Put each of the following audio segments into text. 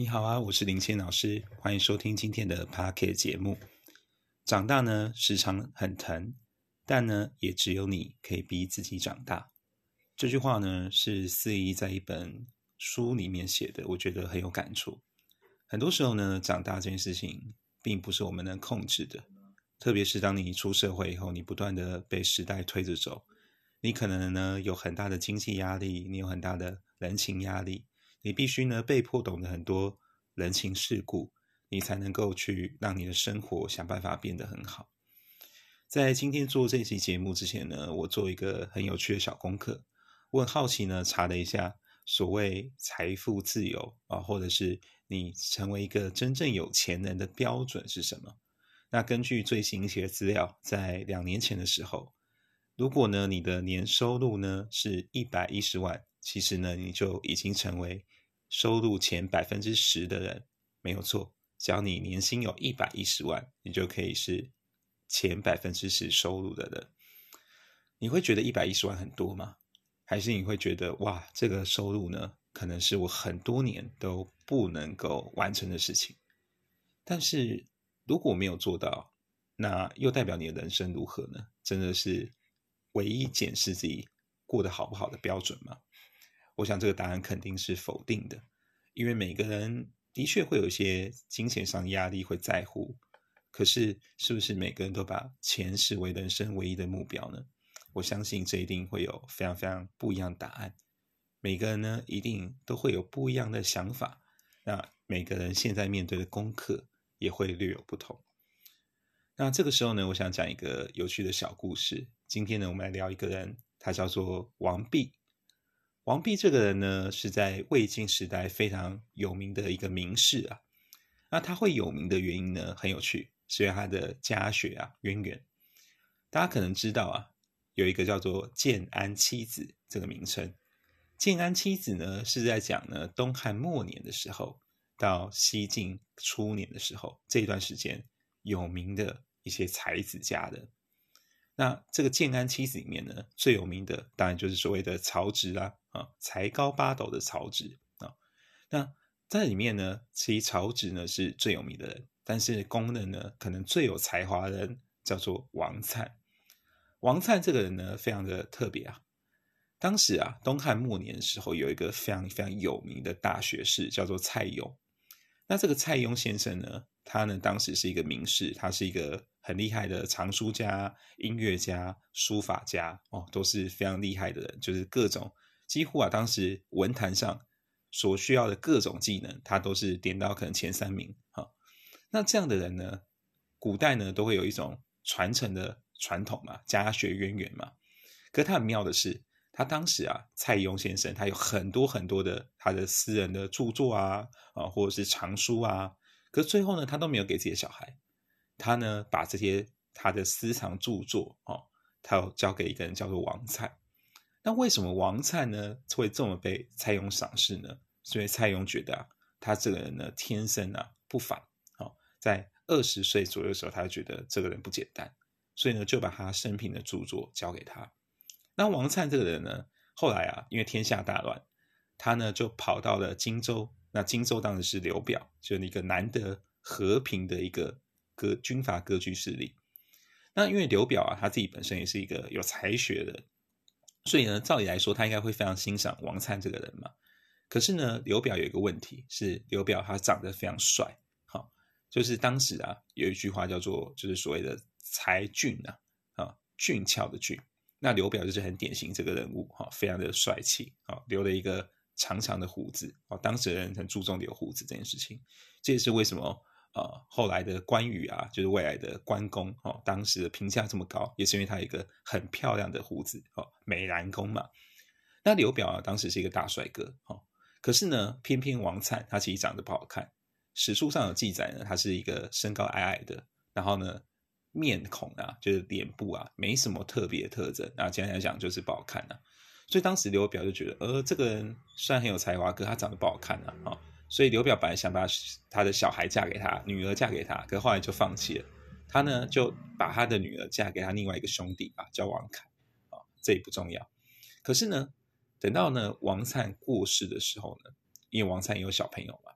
你好啊，我是林谦老师，欢迎收听今天的 p a r k 节目。长大呢，时常很疼，但呢，也只有你可以逼自己长大。这句话呢，是四一在一本书里面写的，我觉得很有感触。很多时候呢，长大这件事情并不是我们能控制的，特别是当你出社会以后，你不断的被时代推着走，你可能呢有很大的经济压力，你有很大的人情压力。你必须呢被迫懂得很多人情世故，你才能够去让你的生活想办法变得很好。在今天做这期节目之前呢，我做一个很有趣的小功课，我很好奇呢，查了一下所谓财富自由啊，或者是你成为一个真正有钱人的标准是什么？那根据最新一些资料，在两年前的时候，如果呢你的年收入呢是一百一十万。其实呢，你就已经成为收入前百分之十的人，没有错。只要你年薪有一百一十万，你就可以是前百分之十收入的人。你会觉得一百一十万很多吗？还是你会觉得哇，这个收入呢，可能是我很多年都不能够完成的事情？但是如果没有做到，那又代表你的人生如何呢？真的是唯一检视自己过得好不好的标准吗？我想这个答案肯定是否定的，因为每个人的确会有一些金钱上压力会在乎，可是是不是每个人都把钱视为人生唯一的目标呢？我相信这一定会有非常非常不一样的答案。每个人呢一定都会有不一样的想法，那每个人现在面对的功课也会略有不同。那这个时候呢，我想讲一个有趣的小故事。今天呢，我们来聊一个人，他叫做王弼。王弼这个人呢，是在魏晋时代非常有名的一个名士啊。那他会有名的原因呢，很有趣，是因为他的家学啊渊源。大家可能知道啊，有一个叫做建安七子这个名称。建安七子呢，是在讲呢东汉末年的时候到西晋初年的时候这段时间有名的一些才子家的。那这个建安七子里面呢，最有名的当然就是所谓的曹植啦，啊，才高八斗的曹植啊。那在里面呢，其实曹植呢是最有名的人，但是公认呢，可能最有才华的人叫做王粲。王粲这个人呢，非常的特别啊。当时啊，东汉末年的时候，有一个非常非常有名的大学士叫做蔡邕。那这个蔡邕先生呢，他呢当时是一个名士，他是一个。很厉害的藏书家、音乐家、书法家哦，都是非常厉害的人。就是各种几乎啊，当时文坛上所需要的各种技能，他都是点到可能前三名。哈，那这样的人呢，古代呢都会有一种传承的传统嘛，家学渊源嘛。可他很妙的是，他当时啊，蔡邕先生他有很多很多的他的私人的著作啊啊，或者是藏书啊，可最后呢，他都没有给自己的小孩。他呢，把这些他的私藏著作哦，他要交给一个人叫做王粲。那为什么王粲呢会这么被蔡邕赏识呢？所以蔡邕觉得啊，他这个人呢天生啊不凡。哦，在二十岁左右的时候，他就觉得这个人不简单，所以呢就把他生平的著作交给他。那王粲这个人呢，后来啊，因为天下大乱，他呢就跑到了荆州。那荆州当时是刘表，就是一个难得和平的一个。割军阀割据势力，那因为刘表啊，他自己本身也是一个有才学的，所以呢，照理来说，他应该会非常欣赏王粲这个人嘛。可是呢，刘表有一个问题是，刘表他长得非常帅，好，就是当时啊，有一句话叫做，就是所谓的才俊啊，啊，俊俏的俊。那刘表就是很典型这个人物，哈，非常的帅气，啊，留了一个长长的胡子，哦，当时的人很注重留胡子这件事情，这也是为什么。啊，后来的关羽啊，就是未来的关公哦，当时的评价这么高，也是因为他一个很漂亮的胡子哦，美髯公嘛。那刘表啊，当时是一个大帅哥哦，可是呢，偏偏王粲他其实长得不好看。史书上有记载呢，他是一个身高矮矮的，然后呢，面孔啊，就是脸部啊，没什么特别特征，然后简单来讲就是不好看啊。所以当时刘表就觉得，呃，这个人虽然很有才华，可他长得不好看啊，啊。所以刘表本来想把他的小孩嫁给他，女儿嫁给他，可后来就放弃了。他呢就把他的女儿嫁给他另外一个兄弟啊，叫王凯啊，这也不重要。可是呢，等到呢王粲过世的时候呢，因为王粲也有小朋友嘛，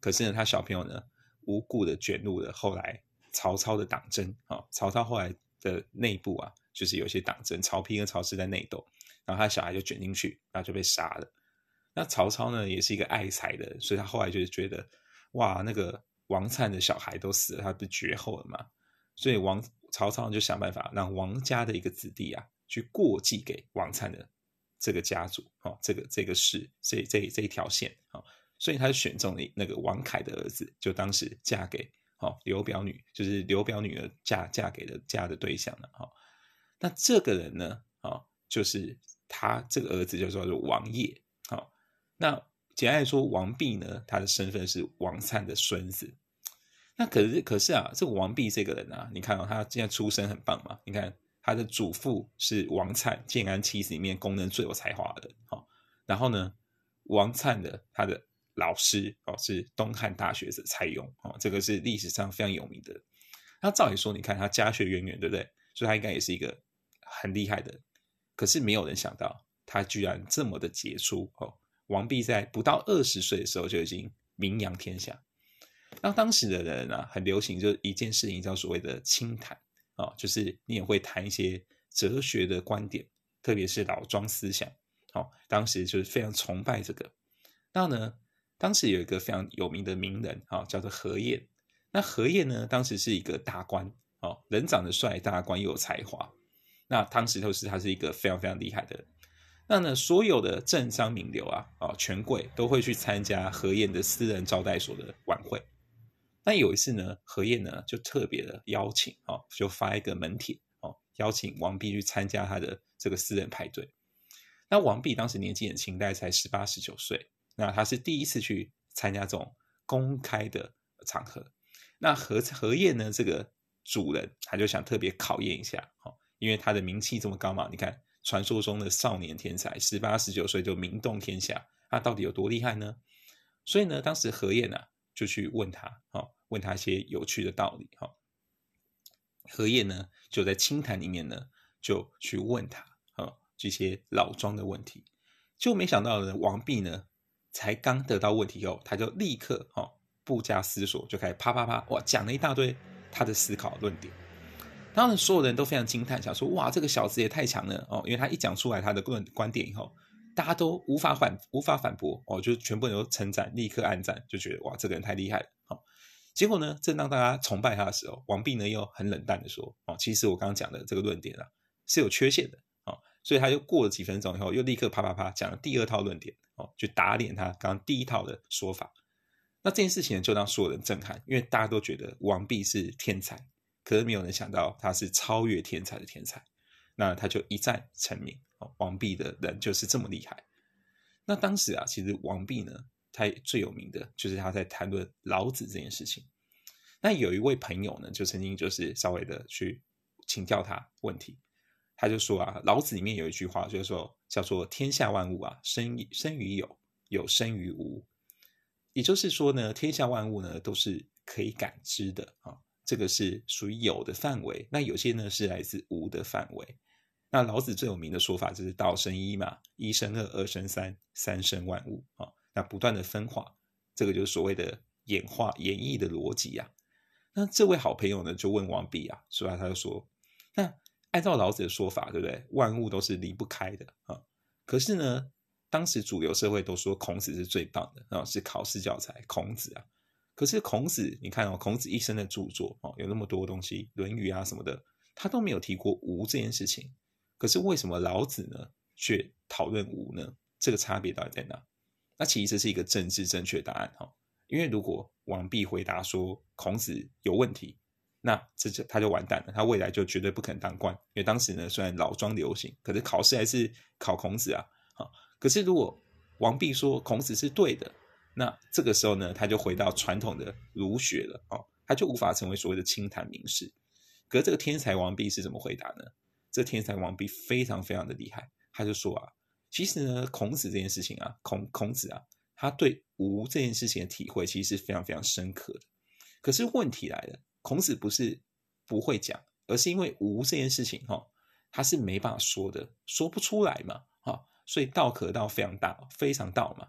可是呢，他小朋友呢无故的卷入了后来曹操的党争啊。曹操后来的内部啊，就是有些党争，曹丕跟曹氏在内斗，然后他小孩就卷进去，然后就被杀了。那曹操呢，也是一个爱才的，所以他后来就是觉得，哇，那个王粲的小孩都死了，他不绝后了嘛？所以王曹操就想办法让王家的一个子弟啊，去过继给王粲的这个家族，哦，这个这个氏，这这这一条线，哦，所以他就选中了那个王凯的儿子，就当时嫁给哦刘表女，就是刘表女儿嫁嫁给的嫁的对象了，哈。那这个人呢，啊，就是他这个儿子就叫做王业，那简爱说，王弼呢，他的身份是王粲的孙子。那可是可是啊，这个王弼这个人啊，你看到他现在出身很棒嘛？你看他的祖父是王粲，建安七子里面功能最有才华的。好，然后呢，王粲的他的老师哦是东汉大学者蔡邕哦，这个是历史上非常有名的。那照理说，你看他家学渊源，对不对？所以他应该也是一个很厉害的。可是没有人想到，他居然这么的杰出哦。王弼在不到二十岁的时候就已经名扬天下。那当时的人啊，很流行，就是一件事情叫所谓的清谈啊，就是你也会谈一些哲学的观点，特别是老庄思想。好，当时就是非常崇拜这个。那呢，当时有一个非常有名的名人啊，叫做何晏。那何晏呢，当时是一个大官哦，人长得帅，大官又有才华。那当时都是他是一个非常非常厉害的。那呢，所有的政商名流啊，啊，权贵都会去参加何晏的私人招待所的晚会。那有一次呢，何晏呢就特别的邀请，哦，就发一个门帖，哦，邀请王弼去参加他的这个私人派对。那王弼当时年纪很轻，大概才十八十九岁，那他是第一次去参加这种公开的场合。那何何晏呢，这个主人他就想特别考验一下，哦，因为他的名气这么高嘛，你看。传说中的少年天才，十八十九岁就名动天下，他到底有多厉害呢？所以呢，当时何晏啊就去问他，哈，问他一些有趣的道理，哈。何晏呢就在清谈里面呢就去问他，哈，这些老庄的问题，就没想到呢，王弼呢才刚得到问题后，他就立刻哈不加思索就开始啪啪啪哇讲了一大堆他的思考论点。当然，所有人都非常惊叹，想说：“哇，这个小子也太强了哦！”因为他一讲出来他的观观点以后，大家都无法反无法反驳哦，就全部人都称赞，立刻暗赞，就觉得：“哇，这个人太厉害了！”好，结果呢，正当大家崇拜他的时候，王弼呢又很冷淡的说：“哦，其实我刚刚讲的这个论点啊是有缺陷的哦。”所以他又过了几分钟以后，又立刻啪啪啪讲了第二套论点哦，就打脸他刚刚第一套的说法。那这件事情就让所有人震撼，因为大家都觉得王弼是天才。可是没有人想到他是超越天才的天才，那他就一战成名。哦，王弼的人就是这么厉害。那当时啊，其实王弼呢，他最有名的就是他在谈论老子这件事情。那有一位朋友呢，就曾经就是稍微的去请教他问题，他就说啊，老子里面有一句话，就是说叫做“天下万物啊，生生于有，有生于无”，也就是说呢，天下万物呢都是可以感知的啊。这个是属于有的范围，那有些呢是来自无的范围。那老子最有名的说法就是“道生一嘛，一生二，二生三，三生万物”啊。那不断的分化，这个就是所谓的演化演绎的逻辑呀。那这位好朋友呢就问王弼啊，说他他就说，那按照老子的说法，对不对？万物都是离不开的啊。可是呢，当时主流社会都说孔子是最棒的啊，是考试教材，孔子啊。可是孔子，你看哦，孔子一生的著作哦，有那么多东西，《论语》啊什么的，他都没有提过无这件事情。可是为什么老子呢，却讨论无呢？这个差别到底在哪？那其实这是一个政治正确答案哈。因为如果王弼回答说孔子有问题，那这就他就完蛋了，他未来就绝对不可能当官。因为当时呢，虽然老庄流行，可是考试还是考孔子啊。好，可是如果王弼说孔子是对的。那这个时候呢，他就回到传统的儒学了哦，他就无法成为所谓的清谈名士。可是这个天才王弼是怎么回答呢？这天才王弼非常非常的厉害，他就说啊，其实呢，孔子这件事情啊，孔孔子啊，他对无这件事情的体会其实是非常非常深刻的。可是问题来了，孔子不是不会讲，而是因为无这件事情哈，他是没办法说的，说不出来嘛，哈，所以道可道非常大，非常道嘛。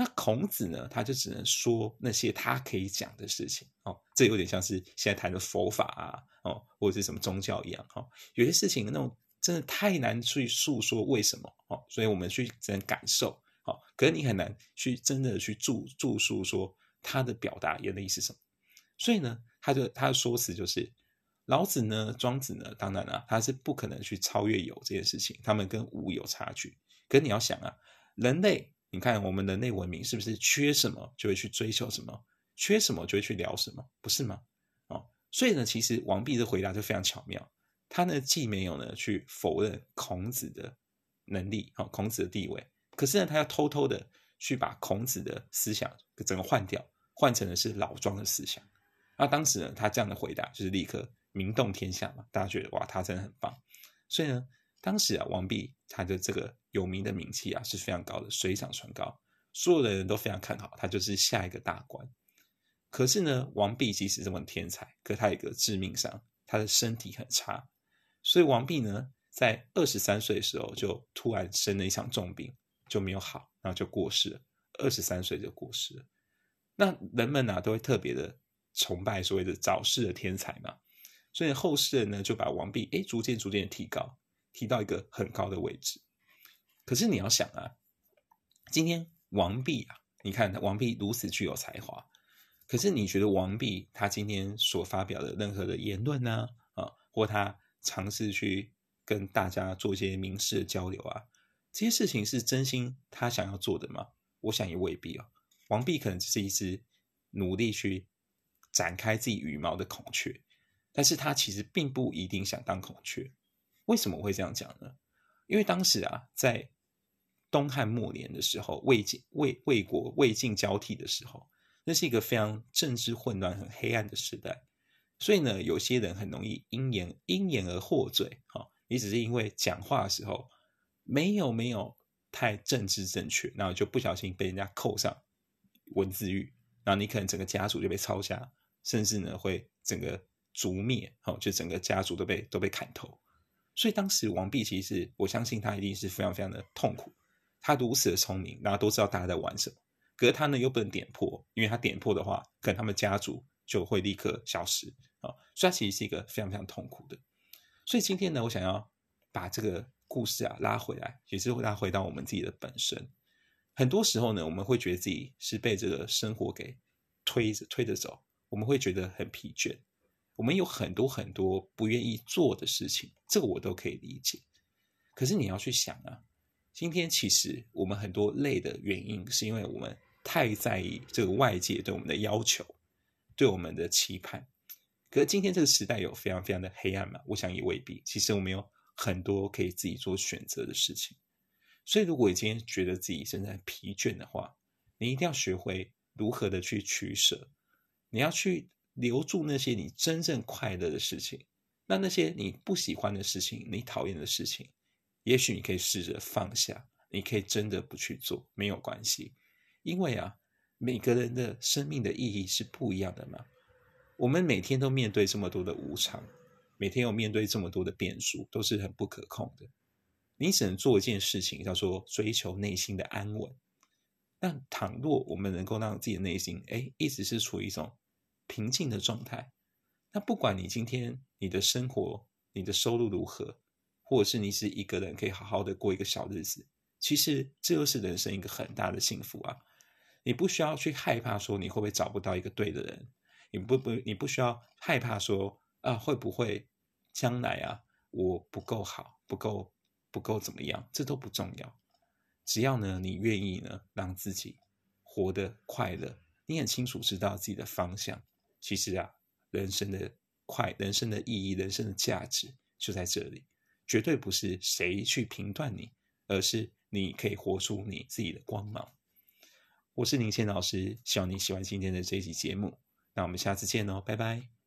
那孔子呢，他就只能说那些他可以讲的事情哦。这有点像是现在谈的佛法啊，哦，或者是什么宗教一样哈。有些事情那种真的太难去诉说为什么哦，所以我们去只能感受。好，可是你很难去真的去注注述说他的表达原理是什么。所以呢，他就他的说辞就是老子呢，庄子呢，当然了，他是不可能去超越有这件事情，他们跟无有差距。可你要想啊，人类，你看我们人类文明是不是缺什么就会去追求什么，缺什么就会去聊什么，不是吗？哦，所以呢，其实王弼的回答就非常巧妙，他呢既没有呢去否认孔子的能力，哦，孔子的地位。可是呢，他要偷偷的去把孔子的思想整个换掉，换成的是老庄的思想。那当时呢，他这样的回答就是立刻名动天下嘛，大家觉得哇，他真的很棒。所以呢，当时啊，王弼他的这个有名的名气啊是非常高的，水涨船高，所有的人都非常看好他，就是下一个大官。可是呢，王弼即使这么天才，可他有一个致命伤，他的身体很差。所以王弼呢，在二十三岁的时候就突然生了一场重病。就没有好，然后就过世了。二十三岁就过世了。那人们呢，都会特别的崇拜所谓的早逝的天才嘛。所以后世人呢，就把王弼哎，逐渐逐渐的提高，提到一个很高的位置。可是你要想啊，今天王弼啊，你看王弼如此具有才华，可是你觉得王弼他今天所发表的任何的言论呢，啊，或他尝试去跟大家做一些民事的交流啊？这些事情是真心他想要做的吗？我想也未必啊。王弼可能只是一只努力去展开自己羽毛的孔雀，但是他其实并不一定想当孔雀。为什么会这样讲呢？因为当时啊，在东汉末年的时候，魏晋魏魏国魏晋交替的时候，那是一个非常政治混乱、很黑暗的时代。所以呢，有些人很容易因言因言而获罪。哈，你只是因为讲话的时候。没有没有太政治正确，然后就不小心被人家扣上文字狱，然后你可能整个家族就被抄家，甚至呢会整个族灭，哦，就整个家族都被都被砍头。所以当时王弼其实，我相信他一定是非常非常的痛苦。他如此的聪明，然后都知道大家在玩什么，可是他呢又不能点破，因为他点破的话，可能他们家族就会立刻消失啊。所以他其实是一个非常非常痛苦的。所以今天呢，我想要把这个。故事啊，拉回来也是会拉回到我们自己的本身。很多时候呢，我们会觉得自己是被这个生活给推着推着走，我们会觉得很疲倦。我们有很多很多不愿意做的事情，这个我都可以理解。可是你要去想啊，今天其实我们很多累的原因，是因为我们太在意这个外界对我们的要求，对我们的期盼。可是今天这个时代有非常非常的黑暗嘛？我想也未必。其实我们有。很多可以自己做选择的事情，所以如果你今天觉得自己正在疲倦的话，你一定要学会如何的去取舍。你要去留住那些你真正快乐的事情，那那些你不喜欢的事情、你讨厌的事情，也许你可以试着放下，你可以真的不去做，没有关系。因为啊，每个人的生命的意义是不一样的嘛。我们每天都面对这么多的无常。每天要面对这么多的变数，都是很不可控的。你只能做一件事情，叫做追求内心的安稳。但倘若我们能够让自己的内心，哎，一直是处于一种平静的状态，那不管你今天你的生活、你的收入如何，或者是你是一个人可以好好的过一个小日子，其实这又是人生一个很大的幸福啊！你不需要去害怕说你会不会找不到一个对的人，你不不，你不需要害怕说。啊，会不会将来啊，我不够好，不够不够怎么样？这都不重要，只要呢，你愿意呢，让自己活得快乐，你很清楚知道自己的方向。其实啊，人生的快，人生的意义，人生的价值就在这里，绝对不是谁去评断你，而是你可以活出你自己的光芒。我是林谦老师，希望你喜欢今天的这一集节目，那我们下次见哦，拜拜。